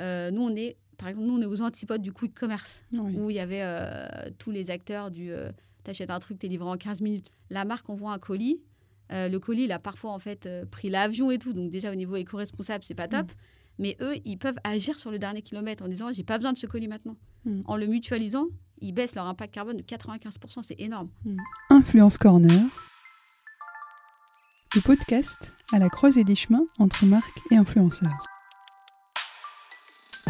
Euh, nous, on est, par exemple, nous, on est aux antipodes du quick commerce, Oui. où il y avait euh, tous les acteurs du euh, t'achètes un truc, t'es livré en 15 minutes. La marque envoie un colis. euh, le colis, il a parfois en fait pris l'avion et tout, donc déjà au niveau éco-responsable, c'est pas top. Mais eux, ils peuvent agir sur le dernier kilomètre en disant j'ai pas besoin de ce colis maintenant. Mm. En le mutualisant, ils baissent leur impact carbone de 95%, c'est énorme. Influence Corner, le podcast à la croisée des chemins entre marques et influenceurs.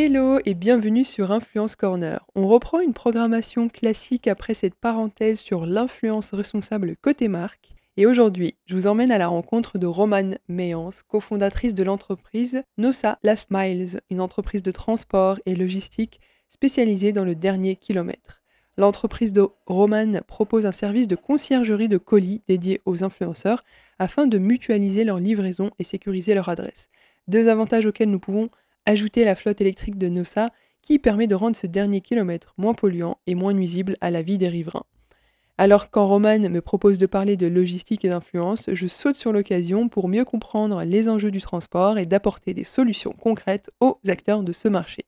Hello et bienvenue sur Influence Corner. On reprend une programmation classique après cette parenthèse sur l'influence responsable côté marque. Et aujourd'hui, je vous emmène à la rencontre de Romane Méance, cofondatrice de l'entreprise Nosa Last Miles, une entreprise de transport et logistique spécialisée dans le dernier kilomètre. L'entreprise de Romane propose un service de conciergerie de colis dédié aux influenceurs afin de mutualiser leur livraison et sécuriser leur adresse. Deux avantages auxquels nous pouvons ajouter la flotte électrique de Nosa qui permet de rendre ce dernier kilomètre moins polluant et moins nuisible à la vie des riverains. Alors quand Roman me propose de parler de logistique et d'influence, je saute sur l'occasion pour mieux comprendre les enjeux du transport et d'apporter des solutions concrètes aux acteurs de ce marché.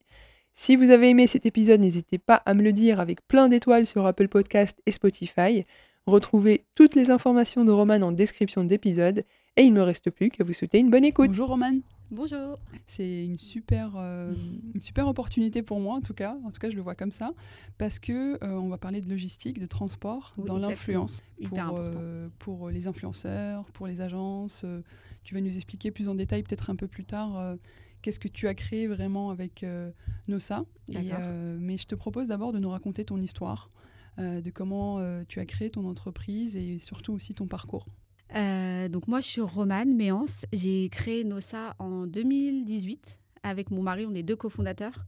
Si vous avez aimé cet épisode, n'hésitez pas à me le dire avec plein d'étoiles sur Apple Podcast et Spotify. Retrouvez toutes les informations de Roman en description d'épisode et il ne me reste plus qu'à vous souhaiter une bonne écoute. Bonjour Roman, Bonjour. c'est une super, euh, une super opportunité pour moi en tout cas, en tout cas je le vois comme ça, parce que euh, on va parler de logistique, de transport Oui, dans l'influence pour, euh, pour les influenceurs, pour les agences. tu vas nous expliquer plus en détail peut-être un peu plus tard qu'est-ce que tu as créé vraiment avec Nosa. Et, mais je te propose d'abord de nous raconter ton histoire, de comment tu as créé ton entreprise et surtout aussi ton parcours. Euh, donc moi, je suis Romane Méance. J'ai créé Nosa en 2018 avec mon mari. On est deux cofondateurs.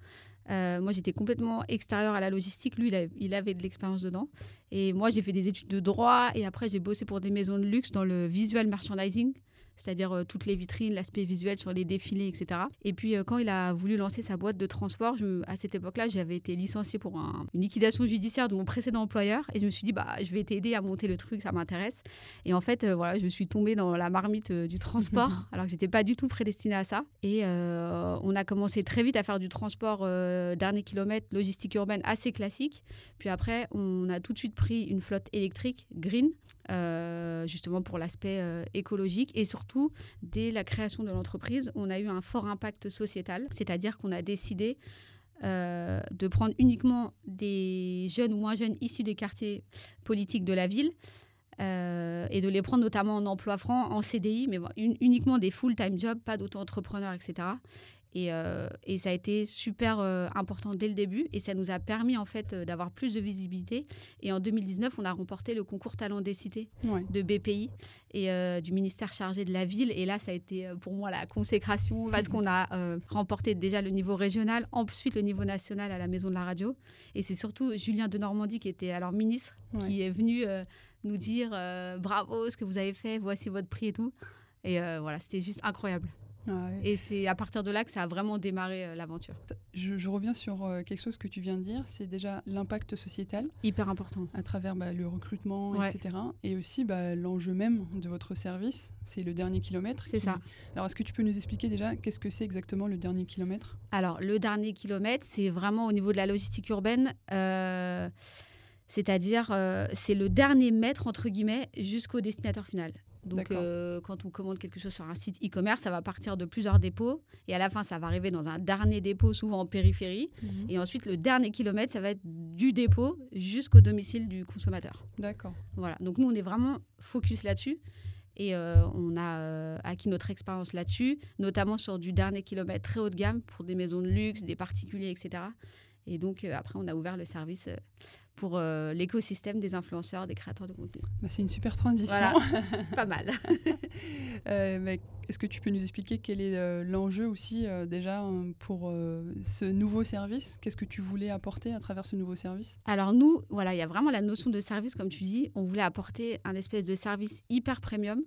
Euh, moi, j'étais complètement extérieure à la logistique. Lui, il, il avait de l'expérience dedans. Et moi, j'ai fait des études de droit. Et après, j'ai bossé pour des maisons de luxe dans le visual merchandising. C'est-à-dire euh, toutes les vitrines, l'aspect visuel sur les défilés, etc. Et puis, euh, quand il a voulu lancer sa boîte de transport, je à cette époque-là, j'avais été licenciée pour un- une liquidation judiciaire de mon précédent employeur. Et je me suis dit, bah, je vais t'aider à monter le truc, ça m'intéresse. Et en fait, euh, voilà, je suis tombée dans la marmite du transport, alors que j'étais pas du tout prédestinée à ça. Et on a commencé très vite à faire du transport dernier kilomètre, logistique urbaine assez classique. Puis après, on a tout de suite pris une flotte électrique green, euh, justement pour l'aspect euh, écologique. Et surtout, dès la création de l'entreprise, on a eu un fort impact sociétal, c'est-à-dire qu'on a décidé euh, de prendre uniquement des jeunes ou moins jeunes issus des quartiers politiques de la ville et de les prendre notamment en emploi franc, en CDI, mais uniquement des full-time jobs, pas d'auto-entrepreneurs, etc. Et, euh, et ça a été super euh, important dès le début et ça nous a permis en fait euh, d'avoir plus de visibilité. Et en 2019, on a remporté le concours Talent des cités Ouais. de BPI et du ministère chargé de la ville. Et là, ça a été pour moi la consécration parce qu'on a remporté déjà le niveau régional, ensuite le niveau national à la Maison de la Radio. Et c'est surtout Julien de Normandie qui était alors ministre Ouais. qui est venu nous dire bravo ce que vous avez fait, voici votre prix et tout. Et voilà, c'était juste incroyable. Ah ouais. Et c'est à partir de là que ça a vraiment démarré euh, l'aventure. Je, je reviens sur euh, quelque chose que tu viens de dire, c'est déjà l'impact sociétal Hyper important. à travers bah, le recrutement, Ouais. etc. Et aussi bah, l'enjeu même de votre service, c'est le dernier kilomètre. C'est qui- ça. Alors est-ce que tu peux nous expliquer déjà qu'est-ce que c'est exactement le dernier kilomètre? Alors, le dernier kilomètre, c'est vraiment au niveau de la logistique urbaine. euh, c'est-à-dire, euh, c'est le dernier mètre, entre guillemets, jusqu'au destinateur final. Donc, euh, quand on commande quelque chose sur un site e-commerce, ça va partir de plusieurs dépôts. Et à la fin, ça va arriver dans un dernier dépôt, souvent en périphérie. Et ensuite, le dernier kilomètre, ça va être du dépôt jusqu'au domicile du consommateur. D'accord. Voilà. Donc, nous, on est vraiment focus là-dessus. Et euh, on a euh, acquis notre expérience là-dessus, notamment sur du dernier kilomètre très haut de gamme pour des maisons de luxe, des particuliers, etc. Et donc, après, on a ouvert le service pour l'écosystème des influenceurs, des créateurs de contenu. Bah, c'est une super transition. Voilà, pas mal. Est-ce que tu peux nous expliquer quel est l'enjeu aussi déjà hein, pour ce nouveau service? Qu'est-ce que tu voulais apporter à travers ce nouveau service? Alors nous, voilà, il y a vraiment la notion de service, comme tu dis. On voulait apporter un espèce de service hyper premium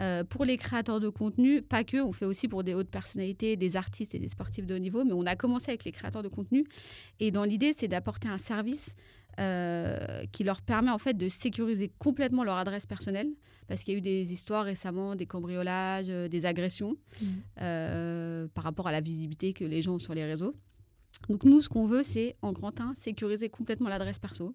euh, pour les créateurs de contenu, pas que, on fait aussi pour des hautes personnalités, des artistes et des sportifs de haut niveau, mais on a commencé avec les créateurs de contenu. Et dans l'idée, c'est d'apporter un service euh, qui leur permet en fait de sécuriser complètement leur adresse personnelle, parce qu'il y a eu des histoires récemment, des cambriolages, euh, des agressions, mmh. par rapport à la visibilité que les gens ont sur les réseaux. Donc nous, ce qu'on veut, c'est en grand 1, sécuriser complètement l'adresse perso.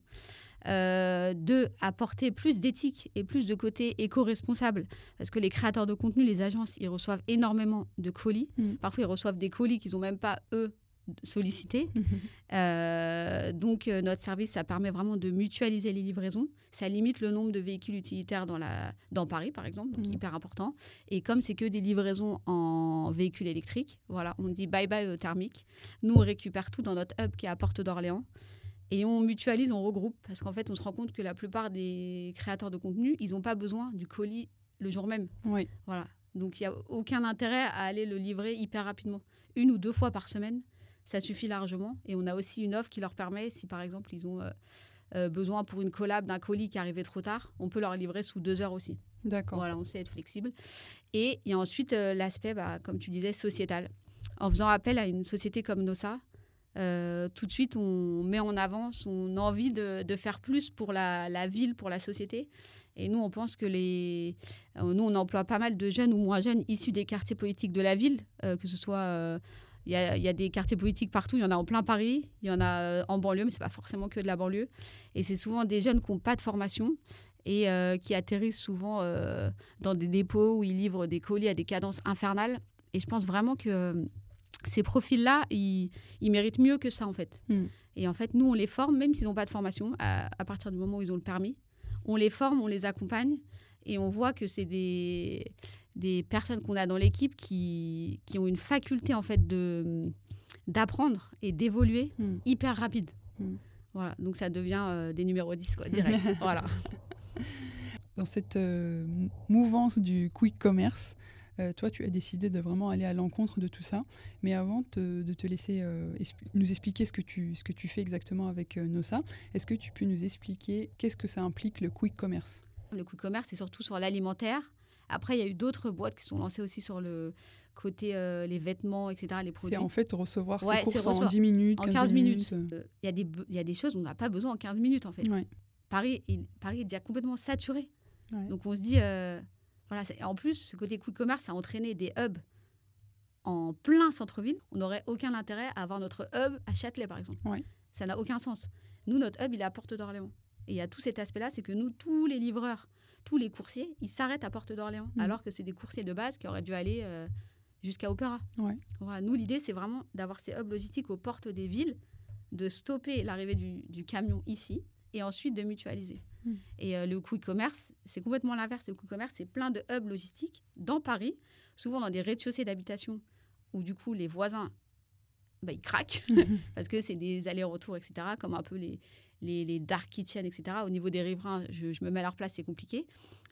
Euh, de apporter plus d'éthique et plus de côté éco-responsable. Parce que les créateurs de contenu, les agences, ils reçoivent énormément de colis. Mm. Parfois, ils reçoivent des colis qu'ils n'ont même pas, eux, sollicités. Mm-hmm. Euh, donc, euh, notre service, ça permet vraiment de mutualiser les livraisons. Ça limite le nombre de véhicules utilitaires dans, la, dans Paris, par exemple, donc mm. hyper important. Et comme c'est que des livraisons en véhicules électriques, voilà, on dit bye-bye au thermique. Nous, on récupère tout dans notre hub qui est à Porte d'Orléans. Et on mutualise, on regroupe, parce qu'en fait, on se rend compte que la plupart des créateurs de contenu, ils n'ont pas besoin du colis le jour même. Oui. Voilà. Donc, il n'y a aucun intérêt à aller le livrer hyper rapidement. Une ou deux fois par semaine, ça suffit largement. Et on a aussi une offre qui leur permet, si par exemple, ils ont euh, euh, besoin pour une collab d'un colis qui arrivait trop tard, on peut leur livrer sous deux heures aussi. D'accord. Voilà, on sait être flexible. Et il y a ensuite euh, l'aspect, bah, comme tu disais, sociétal. En faisant appel à une société comme NOSA, euh, tout de suite, on met en avant son envie de, faire plus pour la, ville, pour la société. Et nous, on pense que les. Nous, on emploie pas mal de jeunes ou moins jeunes issus des quartiers politiques de la ville, que ce soit. Il y, a, des quartiers politiques partout, il y en a en plein Paris, il y en a en banlieue, mais ce n'est pas forcément que de la banlieue. Et c'est souvent des jeunes qui n'ont pas de formation et qui atterrissent souvent dans des dépôts où ils livrent des colis à des cadences infernales. Et je pense vraiment que ces profils-là, ils, méritent mieux que ça, en fait. Hmm. Et en fait, nous, on les forme, même s'ils n'ont pas de formation, à, partir du moment où ils ont le permis. On les forme, on les accompagne, et on voit que c'est des, des personnes qu'on a dans l'équipe qui, qui ont une faculté, en fait, de d'apprendre et d'évoluer hmm. hyper rapide. Hmm. Voilà, donc ça devient euh, des numéros 10, quoi, direct. voilà. Dans cette euh, mouvance du quick commerce, euh, toi, tu as décidé de vraiment aller à l'encontre de tout ça. Mais avant de te laisser nous expliquer ce que, tu, ce que tu fais exactement avec NOSA, est-ce que tu peux nous expliquer qu'est-ce que ça implique le quick commerce? Le quick commerce, c'est surtout sur l'alimentaire. Après, il y a eu d'autres boîtes qui sont lancées aussi sur le côté les vêtements, etc., les produits. C'est en fait recevoir ses courses en 10 minutes, en 15 minutes. Il y, a des, y a des choses on n'a pas besoin en 15 minutes, en fait. Paris, il, Paris est déjà complètement saturé. Donc on se dit, en plus, ce côté quick commerce, ça a entraîné des hubs en plein centre-ville. On n'aurait aucun intérêt à avoir notre hub à Châtelet, par exemple. Ça n'a aucun sens. Nous, notre hub, il est à Porte d'Orléans. Et il y a tout cet aspect-là, c'est que nous, tous les livreurs, tous les coursiers, ils s'arrêtent à Porte d'Orléans, mm. alors que c'est des coursiers de base qui auraient dû aller euh, jusqu'à Opéra. nous, l'idée, c'est vraiment d'avoir ces hubs logistiques aux portes des villes, de stopper l'arrivée du camion ici, et ensuite de mutualiser. Hmm. Et euh, le quick commerce, c'est complètement l'inverse. Le quick commerce, c'est plein de hubs logistiques dans Paris, souvent dans des rez-de-chaussée d'habitation, où du coup les voisins, bah, ils craquent, parce que c'est des allers-retours, etc., comme un peu les, les, dark kitchen, etc. Au niveau des riverains, je, me mets à leur place, c'est compliqué.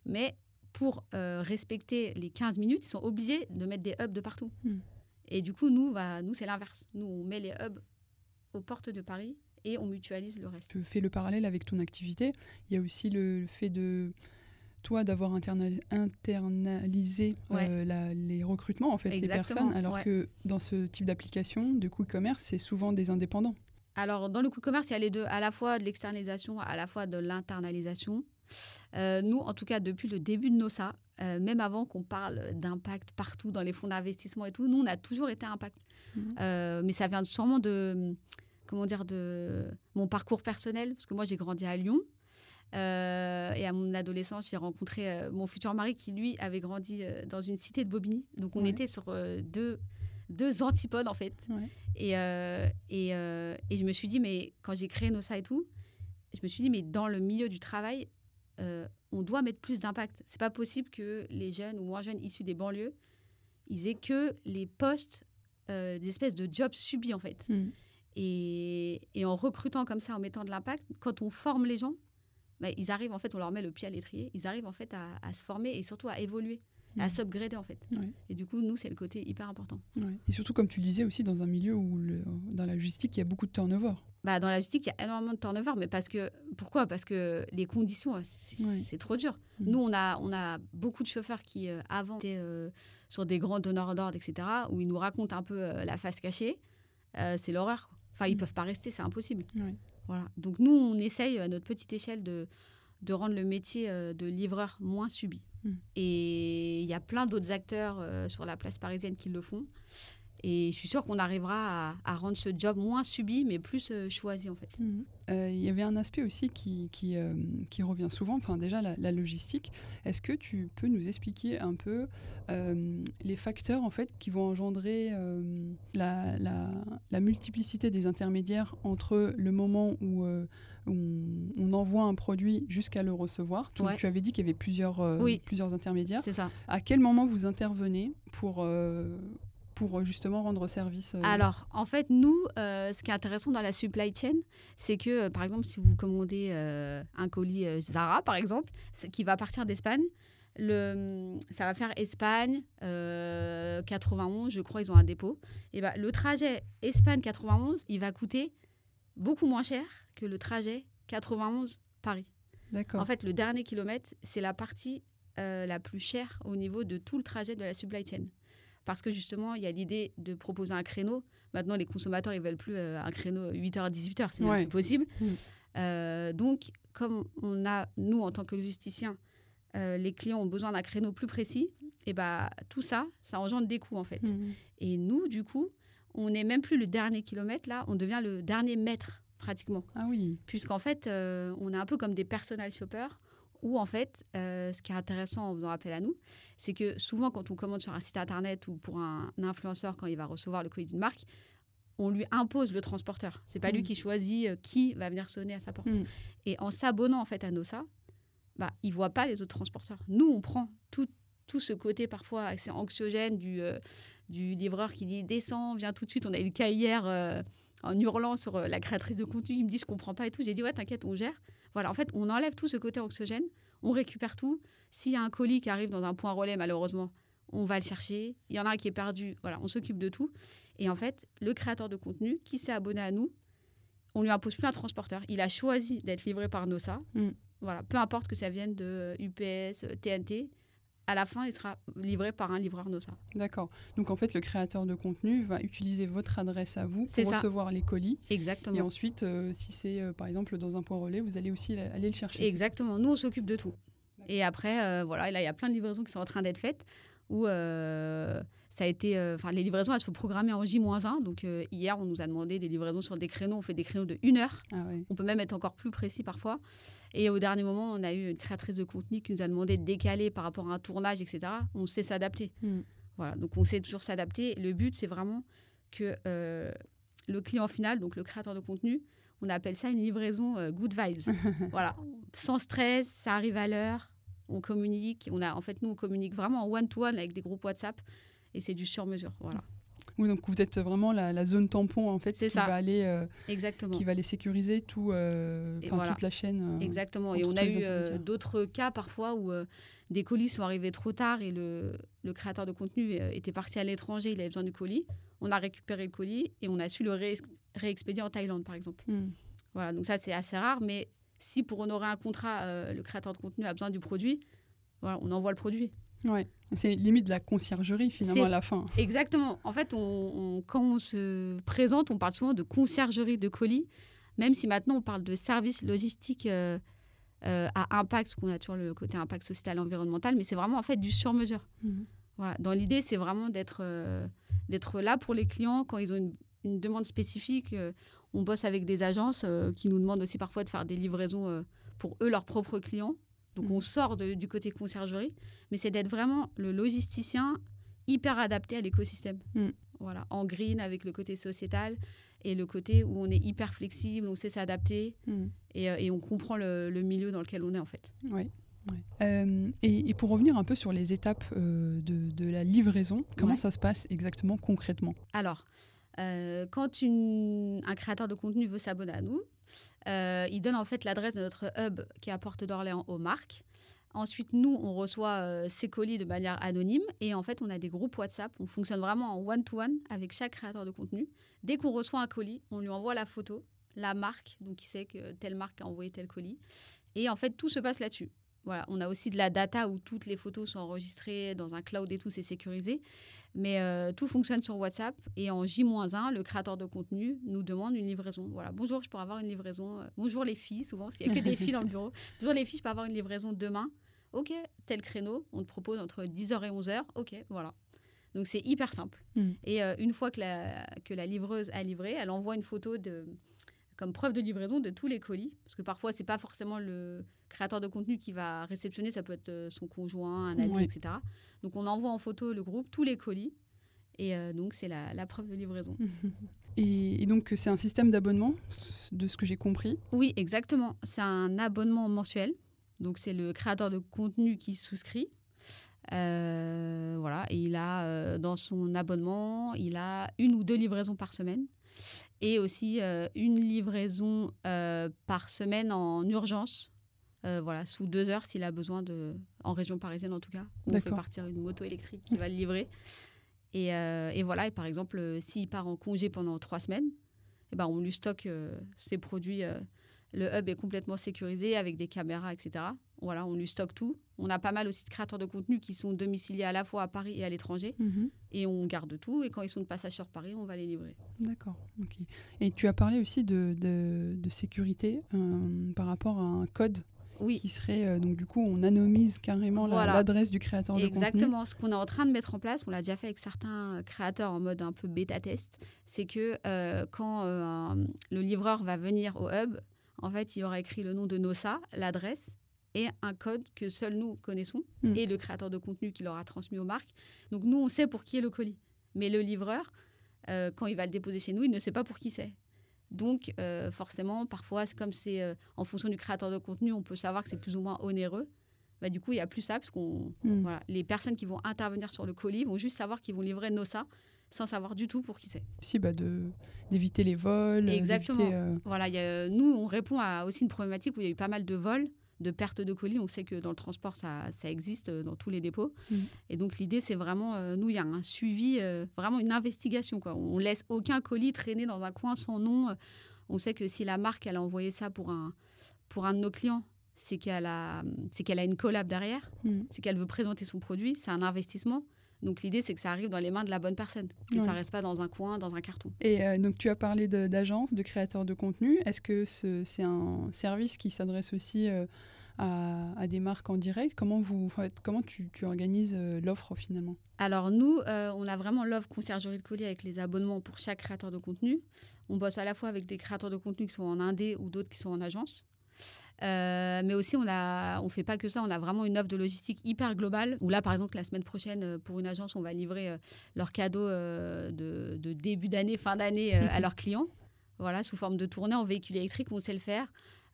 Mais pour euh, respecter les 15 minutes, ils sont obligés de mettre des hubs de partout. Hmm. Et du coup, nous, bah, nous c'est l'inverse. Nous, on met les hubs aux portes de Paris et on mutualise le reste. Tu fais le parallèle avec ton activité. Il y a aussi le, fait de toi d'avoir internalisé euh, les recrutements en fait les personnes alors que dans ce type d'application de coût commerce c'est souvent des indépendants alors dans le coût commerce il y a les deux à la fois de l'externalisation à la fois de l'internalisation euh, nous en tout cas depuis le début de NOSA euh, même avant qu'on parle d'impact partout dans les fonds d'investissement et tout nous on a toujours été impact mmh. mais ça vient sûrement de comment dire, de mon parcours personnel, parce que moi j'ai grandi à Lyon. Euh, et à mon adolescence, j'ai rencontré euh, mon futur mari qui, lui, avait grandi euh, dans une cité de Bobigny. Donc, on était sur deux, deux antipodes, en fait. Et, et, et, je me suis dit, mais quand j'ai créé Nosa et tout, je me suis dit, mais dans le milieu du travail, on doit mettre plus d'impact. C'est pas possible que les jeunes ou moins jeunes issus des banlieues, ils aient que les postes, des espèces de jobs subis, en fait. Mm. Et, Et, et en recrutant comme ça, en mettant de l'impact, quand on forme les gens, bah, ils arrivent en fait, on leur met le pied à l'étrier, ils arrivent en fait à, à se former et surtout à évoluer, à Mhm. s'upgrader en fait. Ouais. Et du coup, nous, c'est le côté hyper important. Ouais. Et surtout, comme tu le disais aussi, dans un milieu où, le- dans la logistique, il y a beaucoup de turnover. Bah, dans la logistique, il y a énormément de turnover, mais parce que pourquoi? Parce que les conditions, euh, c'est Ouais. trop dur. Mhm. Nous, on a, on a beaucoup de chauffeurs qui, euh, avant, étaient euh, sur des grands donneurs d'ordre, etc., où ils nous racontent un peu euh, la face cachée. C'est l'horreur. Enfin, ils Mhm. peuvent pas rester, c'est impossible. Voilà. Donc nous, on essaye à notre petite échelle de, de rendre le métier euh, de livreur moins subi. Mhm. Et il y a plein d'autres acteurs euh, sur la place parisienne qui le font. Et je suis sûre qu'on arrivera à, à rendre ce job moins subi, mais plus euh, choisi en fait. Euh, Il y avait un aspect aussi qui, qui, euh, qui revient souvent, enfin déjà la, la logistique. Est-ce que tu peux nous expliquer un peu les facteurs en fait qui vont engendrer la, la- la multiplicité des intermédiaires entre le moment où, on, on envoie un produit jusqu'à le recevoir? Tu- Ouais. Tu avais dit qu'il y avait plusieurs, euh, Oui. plusieurs intermédiaires. C'est ça. À quel moment vous intervenez pour, euh, pour euh, justement rendre service euh, Alors, en fait, nous, euh, ce qui est intéressant dans la supply chain, c'est que, euh, par exemple, si vous commandez euh, un colis Zara, par exemple, qui va partir d'Espagne, le, ça va faire Espagne, euh, 91, je crois, ils ont un dépôt. Et ben, le trajet Espagne-91, il va coûter beaucoup moins cher que le trajet 91-Paris. D'accord. En fait, le dernier kilomètre, c'est la partie la plus chère au niveau de tout le trajet de la supply chain. Parce que justement, il y a l'idée de proposer un créneau. Maintenant, les consommateurs, ils veulent plus euh, un créneau 8h, 18h, c'est Ouais. plus possible. Mm. Euh, donc, comme on a, nous, en tant que logisticiens, euh, les clients ont besoin d'un créneau plus précis, et bah, tout ça, ça engendre des coûts, en fait. Mhm. Et nous, du coup, on n'est même plus le dernier kilomètre, là, on devient le dernier mètre, pratiquement Ah oui. puisqu'en fait, on est un peu comme des personal shoppers, où en fait, euh, ce qui est intéressant en faisant appel à nous, c'est que souvent, quand on commande sur un site internet ou pour un, un influenceur, quand il va recevoir le colis d'une marque, on lui impose le transporteur. C'est pas lui Mm. qui choisit euh, qui va venir sonner à sa porte. Mm. Et en s'abonnant en fait à Nosa, bah, il voit pas les autres transporteurs. Nous, on prend tout, tout ce côté parfois assez anxiogène du, euh, du livreur qui dit descends, viens tout de suite. On a eu le cas hier euh, en hurlant sur euh, la créatrice de contenu. Il me dit je comprends pas et tout. J'ai dit ouais, t'inquiète, on gère. Voilà, en fait, on enlève tout ce côté anxiogène, on récupère tout. S'il y a un colis qui arrive dans un point relais, malheureusement, on va le chercher. Il y en a un qui est perdu, voilà, on s'occupe de tout. Et en fait, le créateur de contenu qui s'est abonné à nous, on lui impose plus un transporteur. Il a choisi d'être livré par Nosa. Mm. Voilà, peu importe que ça vienne de UPS, TNT, à la fin, il sera livré par un livreur Nosa. D'accord. Donc en fait, le créateur de contenu va utiliser votre adresse à vous pour ça. recevoir les colis. Exactement. Et ensuite, euh, si c'est euh, par exemple dans un point relais, vous allez aussi aller le chercher. Exactement. Nous, on s'occupe de tout. Et après, euh, voilà, et là, il y a plein de livraisons qui sont en train d'être faites où ça a été. euh, les livraisons, elles se programmées en J-1. Donc, euh, hier, on nous a demandé des livraisons sur des créneaux. On fait des créneaux de une heure. Ah. On peut même être encore plus précis parfois. Et au dernier moment, on a eu une créatrice de contenu qui nous a demandé de décaler par rapport à un tournage, etc. On sait s'adapter. Mm. Voilà, donc on sait toujours s'adapter. Le but, c'est vraiment que euh, le client final, donc le créateur de contenu, on appelle ça une livraison good vibes. voilà, sans stress, ça arrive à l'heure, on communique. On a, en fait, nous, on communique vraiment en one-to-one avec des groupes WhatsApp et c'est du sur-mesure. Voilà, Oui, donc vous êtes vraiment la, la zone tampon en fait qui ça. va aller, euh, exactement. qui va aller sécuriser tout, euh, voilà. toute la chaîne. euh. Exactement. Et on a eu euh, d'autres cas parfois où des colis sont arrivés trop tard et le, le créateur de contenu était parti à l'étranger, il avait besoin du colis. On a récupéré le colis et on a su le ré- réexpédier en Thaïlande, par exemple. Mm. Voilà, donc ça c'est assez rare, mais si pour honorer un contrat, le créateur de contenu a besoin du produit, voilà, on envoie le produit. Ouais. C'est limite de la conciergerie finalement à la fin. Exactement. En fait, on, on- quand on se présente, on parle souvent de conciergerie de colis, même si maintenant on parle de service logistique euh, euh, à impact, parce qu'on a toujours le côté impact social et environnemental, mais c'est vraiment en fait du sur-mesure. Mhm. Voilà. Dans l'idée, c'est vraiment d'être euh, d'être là pour les clients quand ils ont une, une demande spécifique. on bosse avec des agences qui nous demandent aussi parfois de faire des livraisons pour eux, leurs propres clients. Donc Mhm. on sort de- du côté conciergerie, mais c'est d'être vraiment le logisticien hyper adapté à l'écosystème. Mhm. Voilà, en green avec le côté sociétal et le côté où on est hyper flexible, on sait s'adapter Mm. et, euh, et on comprend le, le milieu dans lequel on est en fait. Ouais. Euh, et, et pour revenir un peu sur les étapes euh, de, de la livraison, comment Ouais. ça se passe exactement concrètement? Alors, Euh, quand une- un créateur de contenu veut s'abonner à nous, il donne en fait l'adresse de notre hub qui est à Porte d'Orléans aux marques. Ensuite, nous, on reçoit euh, ces colis de manière anonyme et en fait, on a des groupes WhatsApp. On fonctionne vraiment en one-to-one avec chaque créateur de contenu. Dès qu'on reçoit un colis, on lui envoie la photo, la marque, donc il sait que telle marque a envoyé tel colis. Et en fait, tout se passe là-dessus. Voilà, on a aussi de la data où toutes les photos sont enregistrées dans un cloud et tout, c'est sécurisé. Mais euh, tout fonctionne sur WhatsApp. Et en J-1, le créateur de contenu nous demande une livraison. Voilà, bonjour, je pourrais avoir une livraison. euh, Bonjour les filles, souvent, parce qu'il n'y a que des filles dans le bureau. Bonjour les filles, je peux avoir une livraison demain. Ok, tel créneau, on te propose entre 10h et 11h. Ok, voilà. Donc c'est hyper simple. Mm. Et euh, une fois que la, que la livreuse a livré, elle envoie une photo de, comme preuve de livraison de tous les colis. Parce que parfois, c'est pas forcément le créateur de contenu qui va réceptionner, ça peut être euh, son conjoint, un ami, etc. Donc on envoie en photo le groupe, tous les colis. Et euh, donc c'est la, la preuve de livraison. Et, et donc, c'est un système d'abonnement, de ce que j'ai compris? Oui, exactement. C'est un abonnement mensuel. Donc, c'est le créateur de contenu qui souscrit. Euh, voilà. Et il a, euh, dans son abonnement, il a une ou deux livraisons par semaine. Et aussi euh, une livraison euh, par semaine en urgence. Euh, voilà, sous deux heures s'il a besoin de, en région parisienne en tout cas, on fait partir une moto électrique qui va le livrer. Et, et voilà, et par exemple, s'il part en congé pendant trois semaines, eh ben, on lui stocke euh, ses produits. euh, le hub est complètement sécurisé avec des caméras, etc. Voilà, on lui stocke tout. On a pas mal aussi de créateurs de contenu qui sont domiciliés à la fois à Paris et à l'étranger. Et on garde tout. Et quand ils sont de passage sur Paris, on va les livrer. D'accord, ok. Et tu as parlé aussi de, de, de sécurité euh, par rapport à un code Oui, qui serait, euh, donc du coup, on anonymise carrément Voilà. l'adresse du créateur de contenu. exactement. Ce qu'on est en train de mettre en place, on l'a déjà fait avec certains créateurs en mode un peu bêta-test, c'est que euh, quand euh, le livreur va venir au hub, en fait, il aura écrit le nom de Nossa, l'adresse et un code que seuls nous connaissons Mm. et le créateur de contenu qui l'aura transmis aux marques. Donc nous, on sait pour qui est le colis. Mais le livreur, euh, quand il va le déposer chez nous, il ne sait pas pour qui c'est. Donc euh, forcément, parfois, c'est comme c'est euh, en fonction du créateur de contenu, on peut savoir que c'est plus ou moins onéreux. Bah, du coup, il y a plus ça, parce qu'on Mm. voilà, les personnes qui vont intervenir sur le colis vont juste savoir qu'ils vont livrer Nossa sans savoir du tout pour qui c'est. Aussi bah, de- d'éviter les vols. euh, Exactement. euh, Voilà, il y a- nous, on répond à aussi une problématique où il y a eu pas mal de vols, de pertes de colis. On sait que dans le transport, ça, ça existe euh, dans tous les dépôts. Mm. Et donc, l'idée, c'est vraiment, euh, nous, il y a un suivi, euh, vraiment une investigation. Quoi. On laisse aucun colis traîner dans un coin sans nom. On sait que si la marque, elle a envoyé ça pour un, pour un de nos clients, c'est qu'elle a, qu'elle a une collab derrière. mm. c'est qu'elle veut présenter son produit, c'est un investissement. Donc l'idée, c'est que ça arrive dans les mains de la bonne personne, que Ouais. ça reste pas dans un coin, dans un carton. Et euh, donc tu as parlé de- d'agence, de, créateurs de contenu. Est-ce que ce- c'est un service qui s'adresse aussi euh, à, à des marques en direct? Comment, vous, comment tu, tu organises euh, l'offre finalement? Alors nous, euh, on a vraiment l'offre conciergerie de colis avec les abonnements pour chaque créateur de contenu. On bosse à la fois avec des créateurs de contenu qui sont en indé ou d'autres qui sont en agence. Euh, mais aussi, on a, on fait pas que ça. On a vraiment une offre de logistique hyper globale. Où là, par exemple, la semaine prochaine, euh, pour une agence, on va livrer euh, leurs cadeaux de, de début d'année, fin d'année à leurs clients. Voilà, sous forme de tournée en véhicule électrique, on sait le faire.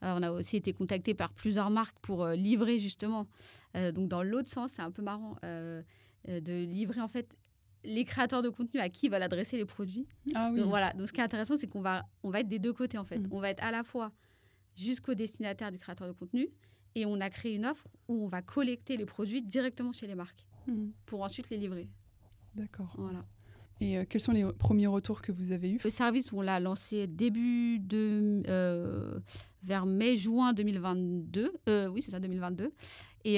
Euh, on a aussi été contacté par plusieurs marques pour euh, livrer justement. Euh, donc dans l'autre sens, c'est un peu marrant de livrer en fait les créateurs de contenu à qui va l'adresser les produits. Ah oui, Donc, voilà. Donc ce qui est intéressant, c'est qu'on va, on va être des deux côtés en fait. Mm. On va être à la fois jusqu'au destinataire du créateur de contenu et on a créé une offre où on va collecter les produits directement chez les marques Mm, pour ensuite les livrer. d'accord. Voilà. Et euh, quels sont les premiers retours que vous avez eus? Le service, on l'a lancé début de euh, vers mai-juin 2022. Euh, oui, c'est ça, 2022. Et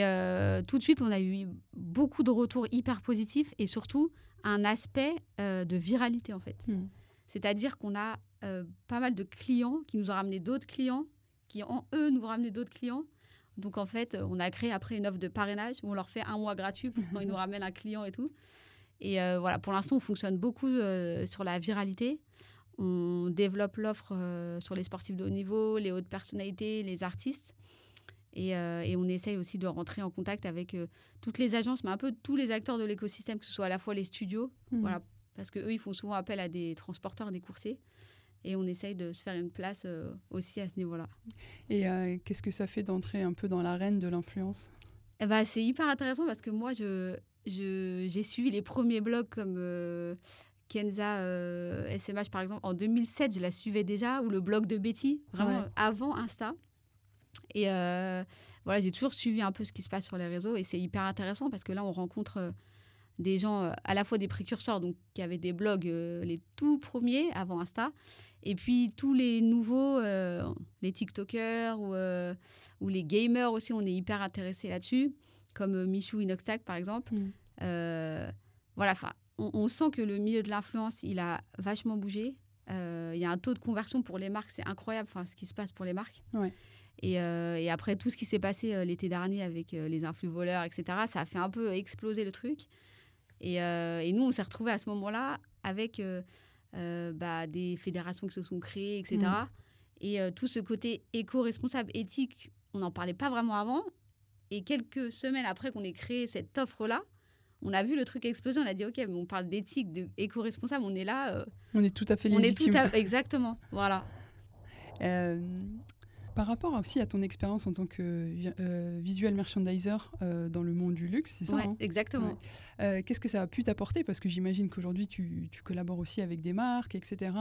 tout de suite, on a eu beaucoup de retours hyper positifs et surtout un aspect de viralité en fait. Mm. C'est-à-dire qu'on a pas mal de clients qui nous ont ramené d'autres clients, qui en eux nous ont ramené d'autres clients. Donc en fait, on a créé après une offre de parrainage où on leur fait un mois gratuit pour quand ils nous ramènent un client et tout. Et euh, voilà, pour l'instant, on fonctionne beaucoup euh, sur la viralité. On développe l'offre euh, sur les sportifs de haut niveau, les hautes personnalités, les artistes. Et, euh, et on essaye aussi de rentrer en contact avec euh, toutes les agences, mais un peu tous les acteurs de l'écosystème, que ce soit à la fois les studios, Mm. voilà, parce qu'eux, ils font souvent appel à des transporteurs, des coursiers. Et on essaye de se faire une place euh, aussi à ce niveau-là. Et euh, qu'est-ce que ça fait d'entrer un peu dans l'arène de l'influence? Eh ben, c'est hyper intéressant parce que moi, je, je- j'ai suivi les premiers blogs comme, euh, Kenza SMH, par exemple, en 2007, je la suivais déjà, ou le blog de Betty, vraiment avant Insta. Et voilà, j'ai toujours suivi un peu ce qui se passe sur les réseaux et c'est hyper intéressant parce que là, on rencontre des gens à la fois des précurseurs, donc qui avaient des blogs les tout premiers avant Insta, et puis tous les nouveaux, les TikTokers ou, ou, les gamers aussi, on est hyper intéressés là-dessus, comme Michou Inoxtag par exemple. Mm. voilà, enfin, on, sent que le milieu de l'influence, il a vachement bougé. Il y a un taux de conversion pour les marques, c'est incroyable, enfin, ce qui se passe pour les marques. Ouais. Euh, et, après tout ce qui s'est passé euh, l'été dernier avec euh, les influx voleurs, etc., ça a fait un peu exploser le truc. Et, nous, on s'est retrouvés à ce moment-là avec bah, des fédérations qui se sont créées, etc. Et mm. tout ce côté éco-responsable, éthique, on n'en parlait pas vraiment avant. Et quelques semaines après qu'on ait créé cette offre-là, on a vu le truc exploser. On a dit, OK, on parle d'éthique, d'éco-responsable, on est là. on est tout à fait légitime. On est tout à... Exactement, voilà. Par rapport aussi à ton expérience en tant que euh, visual merchandiser euh, dans le monde du luxe, c'est ça hein? Exactement. Euh, qu'est-ce que ça a pu t'apporter? Parce que j'imagine qu'aujourd'hui, tu, collabores aussi avec des marques, etc.,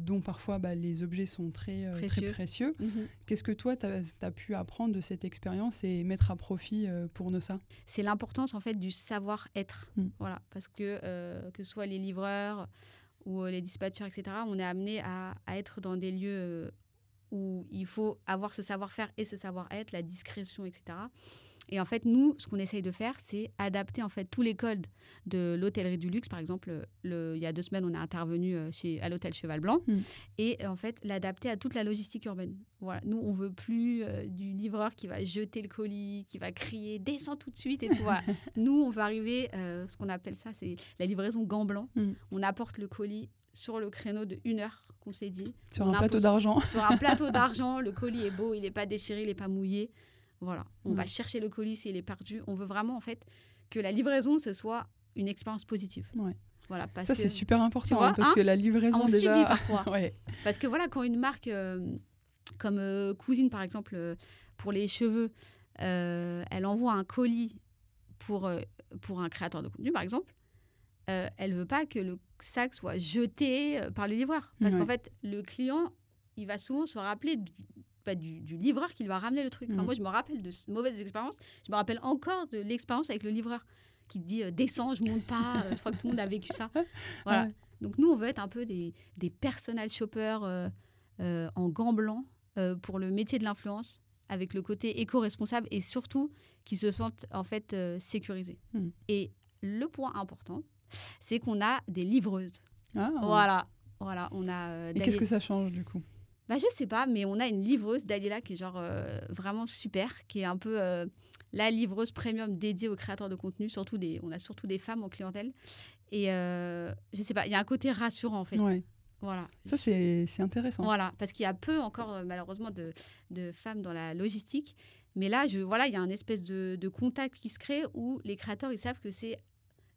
dont parfois bah, les objets sont très précieux. Très précieux. Mhm. Qu'est-ce que toi, tu as, pu apprendre de cette expérience et mettre à profit pour Nossa C'est l'importance en fait du savoir-être. Mm. Voilà, parce que que ce soit les livreurs ou les dispatchers, etc., on est amené à, à être dans des lieux où il faut avoir ce savoir-faire et ce savoir-être, la discrétion, etc. Et en fait, nous, ce qu'on essaye de faire, c'est adapter en fait tous les codes de l'hôtellerie du luxe. Par exemple, le, il y a deux semaines, on est intervenu euh, chez, à l'hôtel Cheval Blanc hmm. et en fait l'adapter à toute la logistique urbaine. Voilà, nous, on veut plus euh, du livreur qui va jeter le colis, qui va crier descends tout de suite et tout. nous, on veut arriver, euh, ce qu'on appelle ça, c'est la livraison gant blanc. Hmm. On apporte le colis sur le créneau de une heure qu'on s'est dit. Sur un plateau d'argent. Sur un plateau d'argent, le colis est beau, il n'est pas déchiré, il n'est pas mouillé. Voilà, on va chercher le colis s'il est perdu. On veut vraiment en fait que la livraison ce soit une expérience positive. Ouais. Voilà, parce ça c'est super important hein, parce hein que la livraison on déjà. Subit parfois. Parce que voilà, quand une marque euh, comme euh, Cousine par exemple euh, pour les cheveux, elle envoie un colis pour pour un créateur de contenu par exemple, elle veut pas que le sac soit jeté euh, par le livreur. Parce qu'en fait, le client, il va souvent se rappeler du, bah, du, livreur qui lui a ramené le truc. Mm. Moi, je me rappelle de mauvaises expériences. Je me rappelle encore de l'expérience avec le livreur qui dit euh, descends, je monte pas. Euh, je crois que tout le monde a vécu ça. Voilà. Donc nous, on veut être un peu des, des personal shoppers en gants blancs pour le métier de l'influence, avec le côté éco-responsable et surtout qui se sentent en fait sécurisés. Mm. Et le point important, c'est qu'on a des livreuses. Ah. Voilà, voilà, on a. Euh, Et qu'est-ce que ça change du coup? Bah, je sais pas, mais on a une livreuse, Dalila, qui est genre euh, vraiment super, qui est un peu euh, la livreuse premium dédiée aux créateurs de contenu. Surtout des, on a surtout des femmes en clientèle. Et je sais pas, il y a un côté rassurant en fait. Voilà. Ça, c'est intéressant. Voilà, parce qu'il y a peu encore, malheureusement, de, de, femmes dans la logistique. Mais là, je, voilà, il y a un espèce de, de, contact qui se crée où les créateurs, ils savent que c'est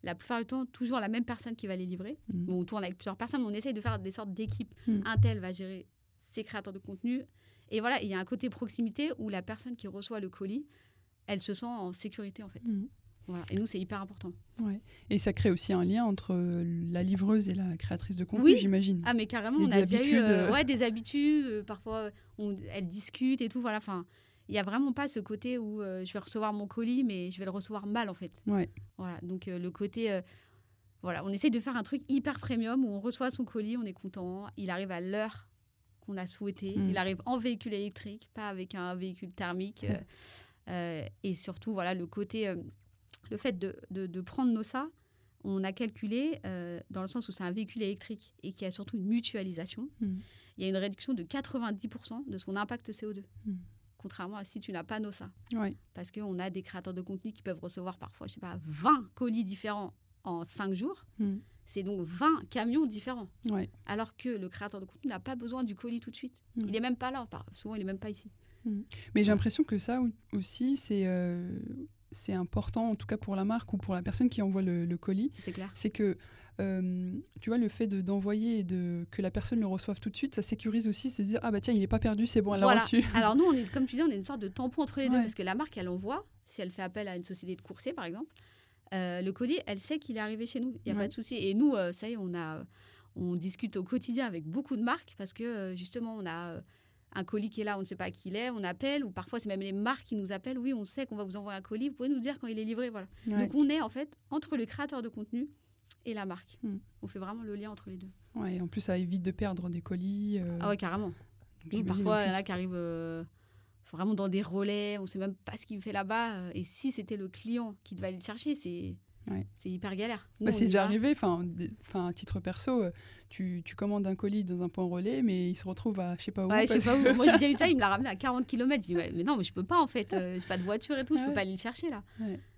la plupart du temps toujours la même personne qui va les livrer. Mmh. on tourne avec plusieurs personnes, mais on essaye de faire des sortes d'équipes. Mmh. Un tel va gérer ses créateurs de contenu. Et voilà, il y a un côté proximité où la personne qui reçoit le colis, elle se sent en sécurité en fait. Mmh. Voilà. Et nous, c'est hyper important. Ouais. Et ça crée aussi un lien entre la livreuse et la créatrice de contenu, j'imagine. Ah, mais carrément, on a déjà eu euh, ouais, des habitudes. Euh, parfois, on, elles discutent et tout. Voilà. Enfin, il n'y a vraiment pas ce côté où euh, je vais recevoir mon colis, mais je vais le recevoir mal en fait. Ouais. Voilà, donc euh, le côté. Euh, voilà, on essaye de faire un truc hyper premium où on reçoit son colis, on est content, il arrive à l'heure qu'on a souhaité, mm. il arrive en véhicule électrique, pas avec un véhicule thermique. et surtout, voilà, le côté. le fait de, de, prendre nos ça, on a calculé dans le sens où c'est un véhicule électrique et qui a surtout une mutualisation. Mm. Il y a une réduction de 90% de son impact CO2 contrairement à si tu n'as pas NOSA. Oui. Parce qu'on a des créateurs de contenu qui peuvent recevoir parfois, je sais pas, 20 colis différents en 5 jours. Hmm. C'est donc 20 camions différents. Ouais. Alors que le créateur de contenu n'a pas besoin du colis tout de suite. Il n'est même pas là. Souvent, il n'est même pas ici. Hmm. Mais j'ai l'impression que ça aussi, c'est euh, c'est important, en tout cas pour la marque ou pour la personne qui envoie le, le colis. C'est clair. C'est que euh, tu vois, le fait d'envoyer et de, que la personne le reçoive tout de suite, ça sécurise aussi, se dire, ah bah tiens, il n'est pas perdu, c'est bon, elle l'a reçu. Alors nous, on est, comme tu dis, on est une sorte de tampon entre les deux, parce que la marque, elle envoie, si elle fait appel à une société de coursier, par exemple, euh, le colis, elle sait qu'il est arrivé chez nous. Il n'y a Ouais. pas de souci. Et nous, euh, ça y est, on, a, on discute au quotidien avec beaucoup de marques parce que justement, on a un colis qui est là, on ne sait pas qui il est, on appelle, ou parfois c'est même les marques qui nous appellent. Oui, on sait qu'on va vous envoyer un colis, vous pouvez nous dire quand il est livré. Voilà. Ouais. Donc on est en fait entre le créateur de contenu et la marque. Mm. On fait vraiment le lien entre les deux. Ouais, et en plus, ça évite de perdre des colis. euh, Ah ouais, carrément. donc parfois, il y en a qui arrivent euh, vraiment dans des relais, on ne sait même pas ce qu'il fait là-bas. euh, Et si c'était le client qui devait aller le chercher, c'est Ouais. c'est hyper galère. Bah, c'est déjà arrivé, enfin, à titre perso, euh, tu, tu commandes un colis dans un point relais, mais il se retrouve à je sais pas où. Ouais, je sais pas où. Moi, j'ai déjà eu ça, il me l'a ramené à 40 km. Je dis, ouais, mais non, mais je peux pas en fait. euh, j'ai pas de voiture et tout, je peux pas aller le chercher là.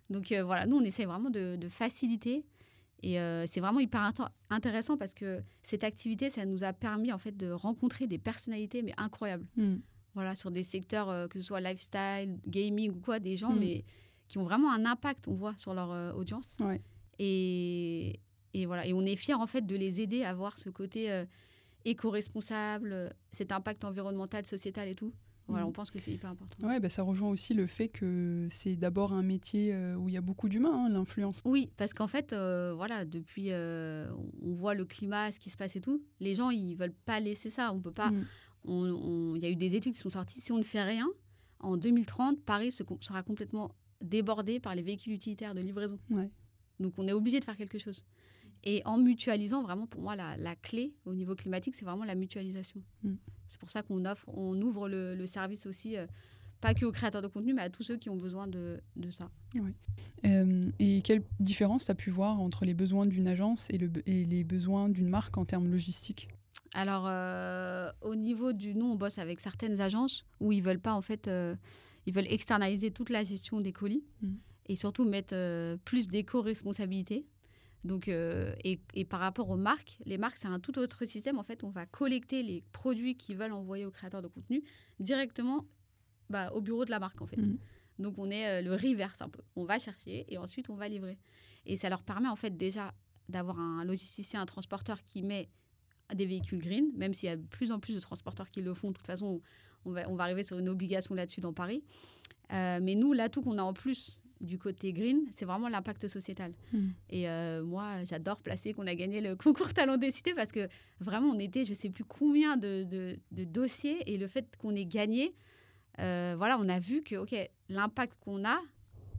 Donc euh, voilà, nous, on essaie vraiment de, de faciliter. Et euh, c'est vraiment hyper intér- intéressant parce que cette activité, ça nous a permis en fait de rencontrer des personnalités mais incroyables. Hmm. Voilà, sur des secteurs que ce soit lifestyle, gaming ou quoi, des gens Mm. mais qui ont vraiment un impact, on voit, sur leur euh, audience. Ouais. Et, et voilà, et on est fiers en fait de les aider à avoir ce côté euh, éco-responsable, euh, cet impact environnemental, sociétal et tout. Voilà, Mm. on pense que c'est hyper important. Ouais, bah, ça rejoint aussi le fait que c'est d'abord un métier où il y a beaucoup d'humains, hein, l'influence. Oui, parce qu'en fait, euh, voilà, depuis, euh, on voit le climat, ce qui se passe et tout. Les gens, ils veulent pas laisser ça. On peut pas. Mm. on- on- Il y a eu des études qui sont sorties. Si on ne fait rien, en 2030, Paris sera complètement débordé par les véhicules utilitaires de livraison. Ouais. Donc, on est obligé de faire quelque chose. Et en mutualisant, vraiment, pour moi, la, la clé au niveau climatique, c'est vraiment la mutualisation. Mm. C'est pour ça qu'on offre, on ouvre le, le service aussi, euh, pas que aux créateurs de contenu, mais à tous ceux qui ont besoin de, de ça. Euh, et quelle différence tu as pu voir entre les besoins d'une agence et, le, be- et les besoins d'une marque en termes logistiques? Alors, euh, au niveau du nous, on bosse avec certaines agences où ils veulent pas, en fait, ils veulent externaliser toute la gestion des colis Mhm. et surtout mettre euh, plus d'éco-responsabilité. Donc, euh, et, et par rapport aux marques, les marques, c'est un tout autre système. En fait, on va collecter les produits qu'ils veulent envoyer aux créateurs de contenu directement bah, au bureau de la marque, en fait. Mhm. Donc, on est euh, le reverse un peu. On va chercher et ensuite, on va livrer. Et ça leur permet, en fait, déjà d'avoir un logisticien, un transporteur qui met des véhicules green, même s'il y a de plus en plus de transporteurs qui le font. De toute façon, on va, on va arriver sur une obligation là-dessus dans Paris. Euh, mais nous, l'atout qu'on a en plus du côté green, c'est vraiment l'impact sociétal. Mm. Et euh, moi, j'adore placer qu'on a gagné le concours Talent des Cités parce que vraiment, on était, je sais plus combien de, de- de dossiers et le fait qu'on ait gagné, euh, voilà, on a vu que, ok, l'impact qu'on a,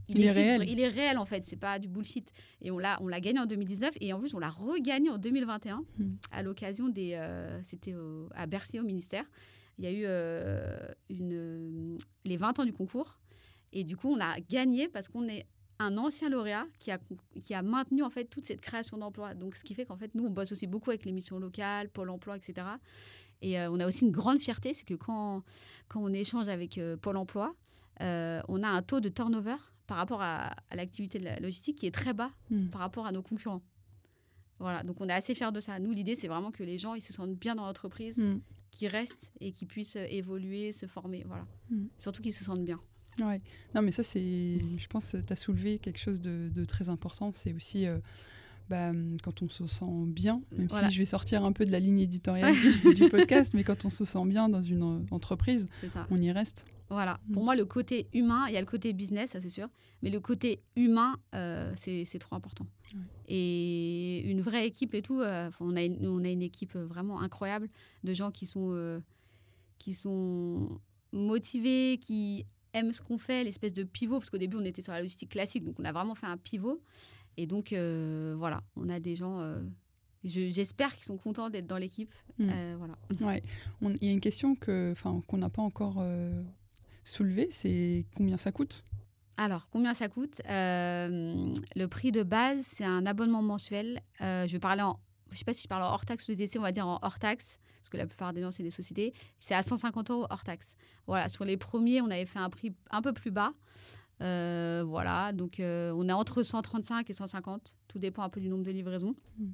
Il est existe, réel. Il est réel en fait, c'est pas du bullshit. Et on l'a, on l'a gagné en 2019 et en plus on l'a regagné en 2021 Mm. à l'occasion des, euh, c'était à Bercy au ministère. Il y a eu euh, une, les 20 ans du concours et du coup on a gagné parce qu'on est un ancien lauréat qui a, qui a maintenu en fait toute cette création d'emplois. Donc ce qui fait qu'en fait nous on bosse aussi beaucoup avec les missions locales, Pôle Emploi, etc. Et euh, on a aussi une grande fierté, c'est que quand, quand on échange avec euh, Pôle Emploi, euh, on a un taux de turnover par rapport à, à l'activité de la logistique qui est très bas Mm. par rapport à nos concurrents. Voilà, donc on est assez fiers de ça. Nous, l'idée, c'est vraiment que les gens ils se sentent bien dans l'entreprise, Mm. Qu'ils restent et qu'ils puissent euh, évoluer, se former. Voilà. Mm. Surtout qu'ils se sentent bien. Ouais. Non, mais ça, c'est. Je pense tu as soulevé quelque chose de, de très important. C'est aussi euh, bah, quand on se sent bien, même Voilà. si je vais sortir un peu de la ligne éditoriale du, du podcast, mais quand on se sent bien dans une euh, entreprise, on y reste. Voilà. Mm. Pour moi, le côté humain, il y a le côté business, ça c'est sûr, mais le côté humain, euh, c'est trop important. Ouais. Et une vraie équipe et tout, euh, on, a une, on a une équipe vraiment incroyable de gens qui sont, euh, qui sont motivés, qui aiment ce qu'on fait, l'espèce de pivot, parce qu'au début, on était sur la logistique classique, donc on a vraiment fait un pivot. Et donc, euh, voilà, on a des gens, euh, je- j'espère qu'ils sont contents d'être dans l'équipe. Mm. Euh, voilà. Ouais. On- Il y a une question que, qu'on n'a pas encore euh, soulevée, c'est combien ça coûte? Alors, combien ça coûte? Euh, Le prix de base, c'est un abonnement mensuel. Je vais parler en. Je sais pas si je parle en hors taxe ou DTC, on va dire en hors taxe, parce que la plupart des gens, c'est des sociétés. C'est à 150 euros hors taxe. Voilà, sur les premiers, on avait fait un prix un peu plus bas. Euh, voilà, donc euh, on est entre 135 et 150. Tout dépend un peu du nombre de livraisons. Mm.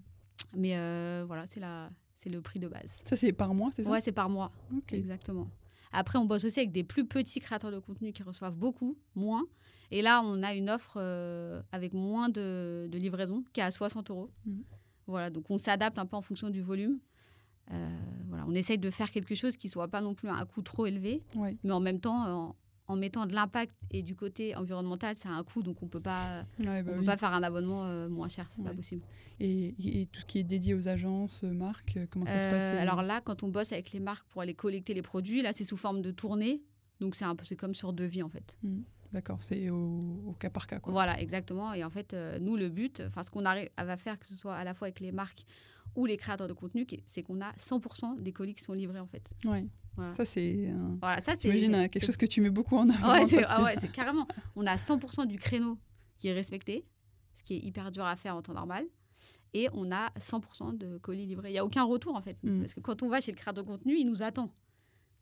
Mais euh, voilà, c'est la, c'est le prix de base. Ça, c'est par mois, c'est ça? Ouais, c'est par mois. Exactement. Après, on bosse aussi avec des plus petits créateurs de contenu qui reçoivent beaucoup, moins. Et là, on a une offre avec moins de, de livraison qui est à 60 euros. Mhm. Voilà, donc on s'adapte un peu en fonction du volume. Voilà, on essaye de faire quelque chose qui soit pas non plus à un coût trop élevé, Ouais. mais en même temps, en mettant de l'impact et du côté environnemental, ça a un coût, donc on peut pas, Ouais, bah on peut oui. pas faire un abonnement euh, moins cher, c'est Ouais. pas possible. Et, et tout ce qui est dédié aux agences, euh, marques, euh, comment ça se passe alors là, quand on bosse avec les marques pour aller collecter les produits, là c'est sous forme de tournée, donc c'est un peu, c'est comme sur devis en fait. D'accord, c'est au, au cas par cas. Quoi. Voilà, exactement. Et en fait, euh, nous le but, enfin ce qu'on arrive à faire, que ce soit à la fois avec les marques ou les créateurs de contenu, c'est qu'on a 100% des colis qui sont livrés en fait. Ouais. Voilà. Ça, c'est un- Voilà, ça c'est. c'est- quelque chose que tu mets beaucoup en avant. Ouais, c'est ah ouais, c'est carrément. On a 100% du créneau qui est respecté, ce qui est hyper dur à faire en temps normal. Et on a 100% de colis livrés. Il n'y a aucun retour en fait. Mm. Parce que quand on va chez le créateur de contenu, il nous attend.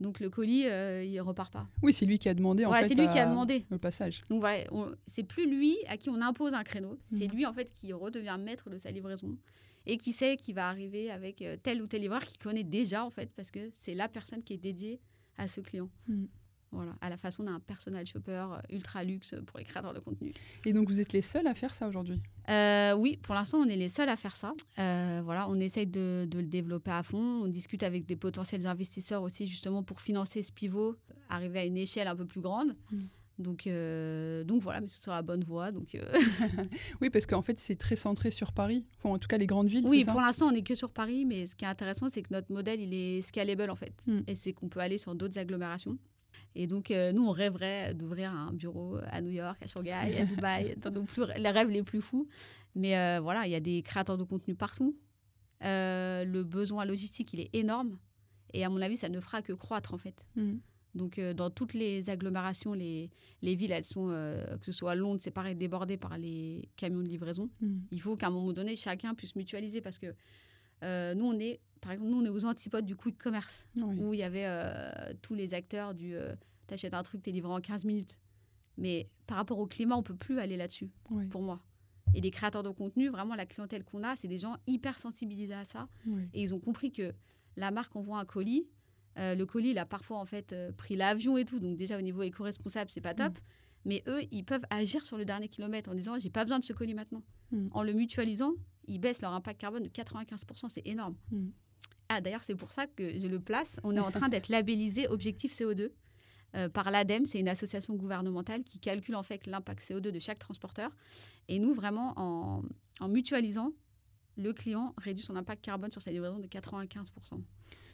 Donc le colis, euh, il repart pas. Oui, c'est lui qui a demandé. En fait, c'est lui qui a demandé. Au passage. Donc voilà, on- c'est plus lui à qui on impose un créneau. C'est Mm. lui en fait qui redevient maître de sa livraison et qui sait qu'il va arriver avec euh, tel ou tel livreur qu'il connaît déjà en fait parce que c'est la personne qui est dédiée à ce client. Mm. Voilà, à la façon d'un personal shopper euh, ultra luxe pour les créateurs de contenu. Et donc, vous êtes les seuls à faire ça aujourd'hui? Euh, oui, pour l'instant, on est les seuls à faire ça. Euh, voilà, on essaye de, de le développer à fond. On discute avec des potentiels investisseurs aussi, justement, pour financer ce pivot, arriver à une échelle un peu plus grande. Mm. Donc, euh, donc voilà, mais c'est sur la bonne voie. Donc, euh, Oui, parce qu'en fait, c'est très centré sur Paris. Enfin, en tout cas, les grandes villes, oui, pour l'instant, on n'est que sur Paris, mais ce qui est intéressant, c'est que notre modèle, il est scalable en fait. Mm. Et c'est qu'on peut aller sur d'autres agglomérations. Et donc, euh, nous, on rêverait d'ouvrir un bureau à New York, à Shanghai, à Dubaï, dans nos plus, les rêves les plus fous. Mais voilà, il y a des créateurs de contenu partout. Le besoin logistique, il est énorme. Et à mon avis, ça ne fera que croître, en fait. Mm. Donc, euh, dans toutes les agglomérations, les, les villes, elles sont, euh, que ce soit à Londres, c'est pareil, débordées par les camions de livraison. Mm. Il faut qu'à un moment donné, chacun puisse mutualiser parce que euh, nous, on est, par exemple, nous, on est aux antipodes du quick commerce Oui. où il y avait tous les acteurs du t'achètes un truc, t'es livré en 15 minutes. Mais par rapport au climat, on peut plus aller là-dessus, Oui. pour moi. Et les créateurs de contenu, vraiment, la clientèle qu'on a, c'est des gens hyper sensibilisés à ça. Oui. Et ils ont compris que la marque envoie un colis. Euh, le colis, il a parfois en fait euh, pris l'avion et tout. Donc déjà au niveau éco-responsable, c'est pas top. Mais eux, ils peuvent agir sur le dernier kilomètre en disant j'ai pas besoin de ce colis maintenant. Mm. En le mutualisant, ils baissent leur impact carbone de 95%. C'est énorme. Mm. Ah d'ailleurs, c'est pour ça que je le place. On est en train d'être labellisé Objectif CO2 euh, par l'ADEME. C'est une association gouvernementale qui calcule en fait l'impact CO2 de chaque transporteur. Et nous, vraiment, en, en mutualisant, le client réduit son impact carbone sur sa livraison de 95%.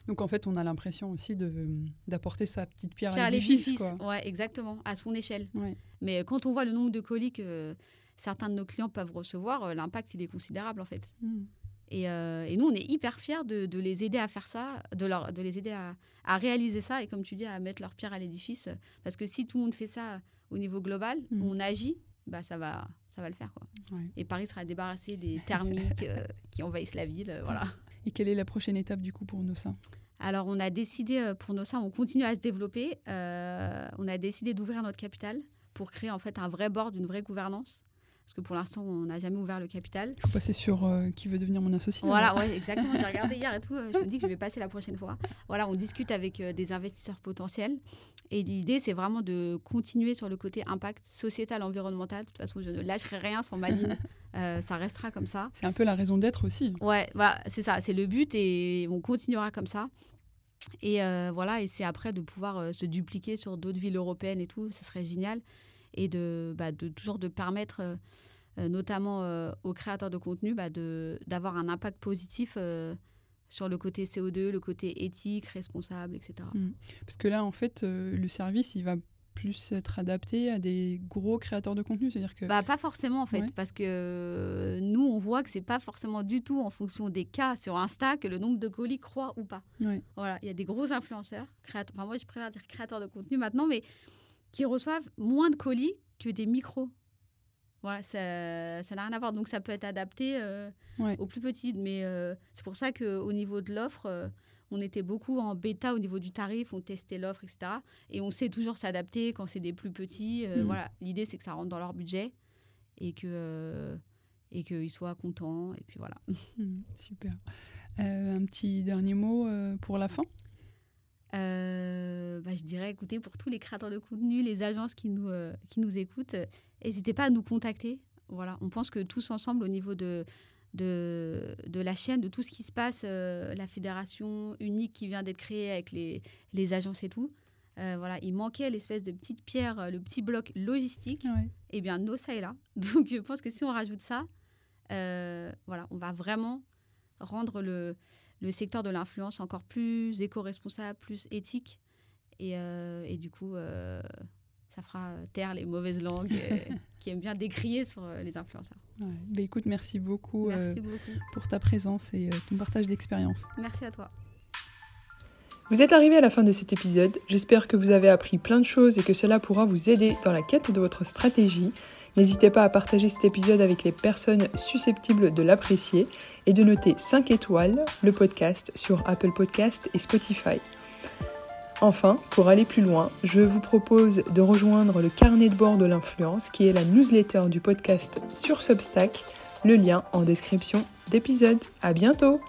Donc, en fait, on a l'impression aussi de- d'apporter sa petite pierre, Pierre à l'édifice. ouais, exactement, à son échelle. Ouais. Mais euh, quand on voit le nombre de colis que certains de nos clients peuvent recevoir, euh, l'impact, il est considérable en fait. Mm. Et, euh, et nous, on est hyper fiers de, de les aider à faire ça, de, leur, de les aider à, à réaliser ça et, comme tu dis, à mettre leur pierre à l'édifice. Parce que si tout le monde fait ça au niveau global, Mm. on agit, bah, ça, va, ça va le faire. Quoi. Ouais. Et Paris sera débarrassé des thermiques euh, qui envahissent la ville. euh, voilà. Et quelle est la prochaine étape, du coup, pour Nossa? Alors, on a décidé euh, pour nos seins, on continue à se développer. Euh, on a décidé d'ouvrir notre capital pour créer en fait un vrai board, une vraie gouvernance. Parce que pour l'instant, on n'a jamais ouvert le capital. Il faut passer sur euh, qui veut devenir mon associé. Voilà, ouais, exactement. J'ai regardé hier et tout. Je me dis que je vais passer la prochaine fois. Voilà, on discute avec euh, des investisseurs potentiels. Et l'idée, c'est vraiment de continuer sur le côté impact sociétal, environnemental. De toute façon, je ne lâcherai rien sur ma ligne. Euh, ça restera comme ça. C'est un peu la raison d'être aussi. Ouais, bah, c'est ça, c'est le but et on continuera comme ça. Et euh, voilà, et c'est après de pouvoir euh, se dupliquer sur d'autres villes européennes et tout, ce serait génial. Et de, bah, de toujours de permettre, notamment aux créateurs de contenu, bah, d'avoir un impact positif sur le côté CO2, le côté éthique, responsable, etc. Parce que là, en fait, euh, le service, il va plus être adapté à des gros créateurs de contenu. C'est-à-dire que. Bah, pas forcément en fait, Ouais. parce que euh, nous, on voit que c'est pas forcément du tout en fonction des cas sur Insta que le nombre de colis croît ou pas. Ouais. Voilà, il y a des gros influenceurs, créateurs, enfin moi je préfère dire créateurs de contenu maintenant, mais qui reçoivent moins de colis que des micros. Voilà, ça ça n'a rien à voir. Donc ça peut être adapté euh, Ouais. aux plus petites. Mais euh, c'est pour ça qu'au niveau de l'offre, euh, on était beaucoup en bêta au niveau du tarif, on testait l'offre, etc. Et on sait toujours s'adapter quand c'est des plus petits. euh, Mm. Voilà, l'idée c'est que ça rentre dans leur budget et que euh, et qu'ils soient contents. Et puis voilà. Hmm, super. Euh, un petit dernier mot pour la fin? Bah, je dirais, écoutez, pour tous les créateurs de contenu, les agences qui nous, qui nous écoutent, n'hésitez pas à nous contacter. Voilà, on pense que tous ensemble, au niveau de, de, de la chaîne, de tout ce qui se passe, euh, la fédération unique qui vient d'être créée avec les, les agences et tout, Euh, voilà, il manquait l'espèce de petite pierre, euh, le petit bloc logistique. Ouais. Et bien, Nosa est là. Donc, je pense que si on rajoute ça, euh, voilà, on va vraiment rendre le, le secteur de l'influence encore plus éco-responsable, plus éthique. Et, et du coup, ça fera taire les mauvaises langues euh, qui aiment bien décrier sur euh, les influenceurs. Ouais. Bah, écoute, merci beaucoup euh, Merci beaucoup. pour ta présence et euh, ton partage d'expérience. Merci à toi. Vous êtes arrivé à la fin de cet épisode, j'espère que vous avez appris plein de choses et que cela pourra vous aider dans la quête de votre stratégie. N'hésitez pas à partager cet épisode avec les personnes susceptibles de l'apprécier et de noter 5 étoiles le podcast sur Apple Podcast et Spotify. Enfin, pour aller plus loin, je vous propose de rejoindre le carnet de bord de l'influence qui est la newsletter du podcast sur Substack, le lien en description d'épisode. À bientôt!